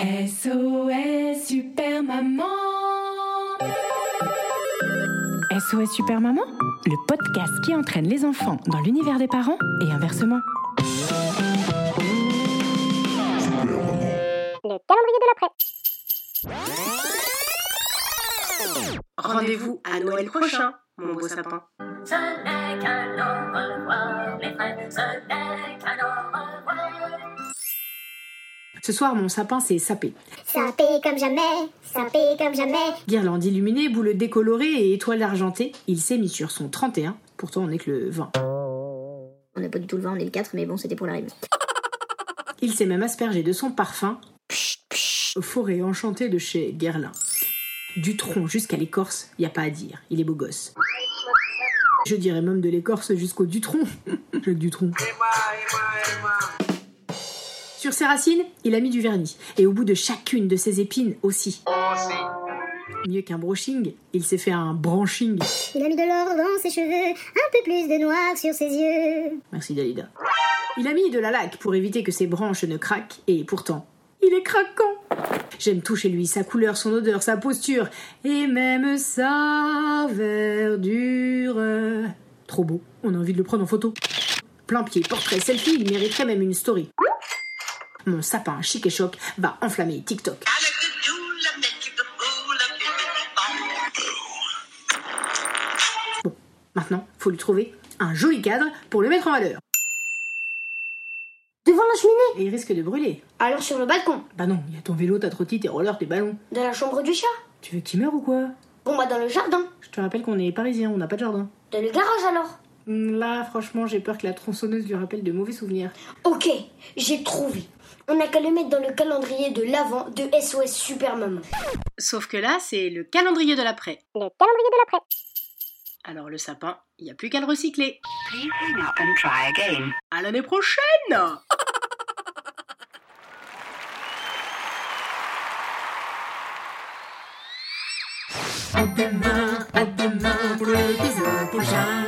SOS Super Maman SOS Super Maman, le podcast qui entraîne les enfants dans l'univers des parents et inversement. Le calendrier de l'après. Rendez-vous à Noël prochain, mon beau sapin. Ce n'est qu'un frères, ce n'est qu'un au revoir. Ce soir, mon sapin s'est sapé. Sapé comme jamais, sapé comme jamais. Guirlande illuminée, boule décolorée et étoile argentée, il s'est mis sur son 31. Pourtant, on n'est que le 20. On n'a pas du tout le 20, on est le 4, mais bon, c'était pour la rime. Il s'est même aspergé de son parfum Forêt enchantée de chez Guerlain. Du tronc jusqu'à l'écorce, y a pas à dire, il est beau gosse. Je dirais même de l'écorce jusqu'au Dutron. Jacques Dutronc. Sur ses racines, il a mis du vernis. Et au bout de chacune de ses épines aussi. Mieux qu'un brushing, il s'est fait un branching. Il a mis de l'or dans ses cheveux, un peu plus de noir sur ses yeux. Merci Dalida. Il a mis de la laque pour éviter que ses branches ne craquent, et pourtant, il est craquant. J'aime tout chez lui, sa couleur, son odeur, sa posture, et même sa verdure. Trop beau, on a envie de le prendre en photo. Plein pied, portrait, selfie, il mériterait même une story. Mon sapin chic et choc va enflammer TikTok. Bon, maintenant, faut lui trouver un joli cadre pour le mettre en valeur. Devant la cheminée Et il risque de brûler. Alors sur le balcon Bah non, il y a ton vélo, ta trottie, tes rollers, tes ballons. De la chambre du chat Tu veux qu'il meure ou quoi? Bon bah dans le jardin. Je te rappelle qu'on est parisiens, on n'a pas de jardin. Dans le garage alors Là, franchement, j'ai peur que la tronçonneuse lui rappelle de mauvais souvenirs. Ok, j'ai trouvé. On n'a qu'à le mettre dans le calendrier de l'avant de SOS Super Maman. Sauf que là, c'est le calendrier de l'après. Le calendrier de l'après. Alors le sapin, il n'y a plus qu'à le recycler. À l'année prochaine À demain, à demain pour l'épisode prochain.